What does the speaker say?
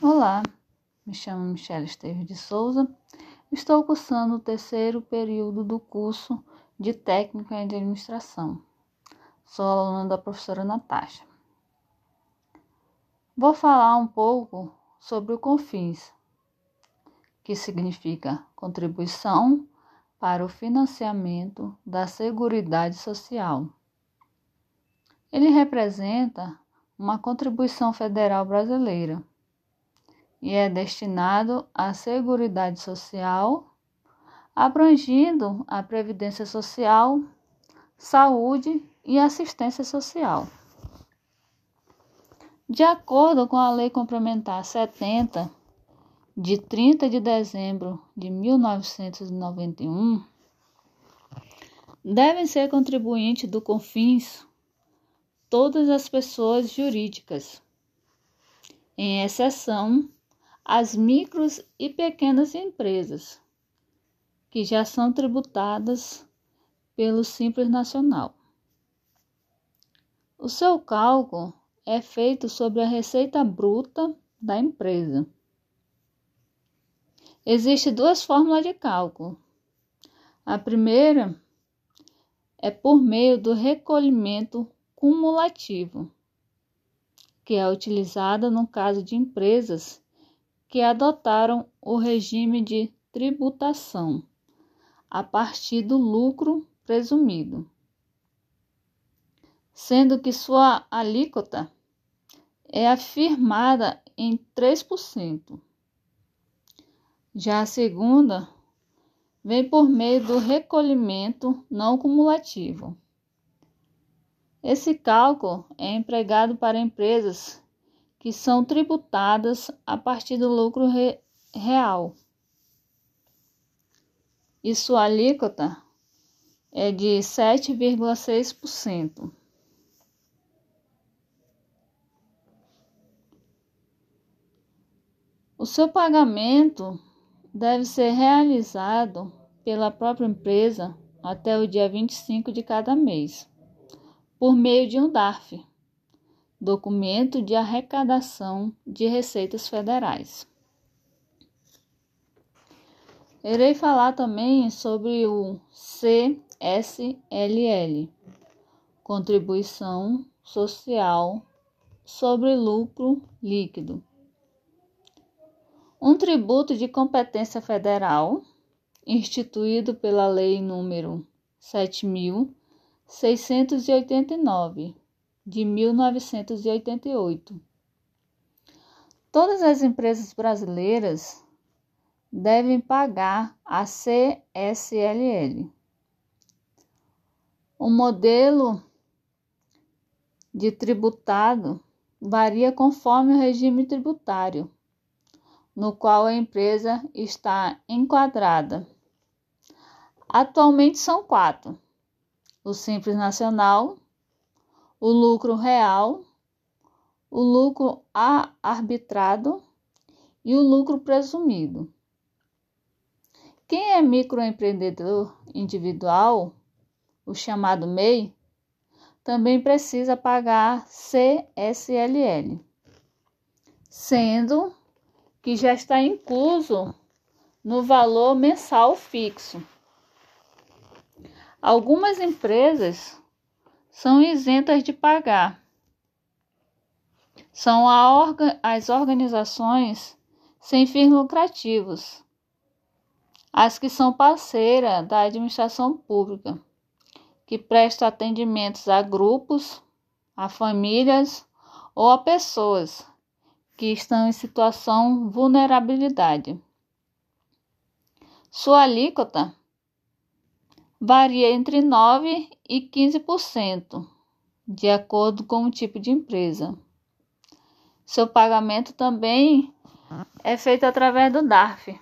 Olá, me chamo Michelle Esteves de Souza. Estou cursando o terceiro período do curso de Técnica em Administração. Sou aluna da professora Natasha. Vou falar um pouco sobre o CONFINS, que significa Contribuição para o Financiamento da Seguridade Social. Ele representa uma contribuição federal brasileira e é destinado à Seguridade Social, abrangindo a Previdência Social, Saúde e Assistência Social. De acordo com a Lei Complementar 70, de 30 de dezembro de 1991, devem ser contribuintes do CONFINS todas as pessoas jurídicas, em exceção as micros e pequenas empresas, que já são tributadas pelo Simples Nacional. O seu cálculo é feito sobre a receita bruta da empresa. Existem duas fórmulas de cálculo. A primeira é por meio do recolhimento cumulativo, que é utilizada no caso de empresas que adotaram o regime de tributação a partir do lucro presumido, sendo que sua alíquota é afirmada em 3%. Já a segunda vem por meio do recolhimento não cumulativo. Esse cálculo é empregado para empresas que são tributadas a partir do lucro re real. E sua alíquota é de 7,6%. O seu pagamento deve ser realizado pela própria empresa até o dia 25 de cada mês, por meio de um DARF Documento de Arrecadação de Receitas Federais. Irei falar também sobre o CSLL, Contribuição Social sobre Lucro Líquido. Um tributo de competência federal instituído pela Lei número 7689 de 1988. Todas as empresas brasileiras devem pagar a CSLL. O modelo de tributado varia conforme o regime tributário no qual a empresa está enquadrada. Atualmente são quatro: o Simples Nacional, o lucro real, o lucro arbitrado e o lucro presumido. Quem é microempreendedor individual, o chamado MEI, também precisa pagar CSLL, sendo que já está incluso no valor mensal fixo. Algumas empresas são isentas de pagar. São orga as organizações sem fins lucrativos, as que são parceira da administração pública, que presta atendimentos a grupos, a famílias ou a pessoas que estão em situação vulnerabilidade. Sua alíquota varia entre 9% e 15%, de acordo com o tipo de empresa. Seu pagamento também é feito através do DARF.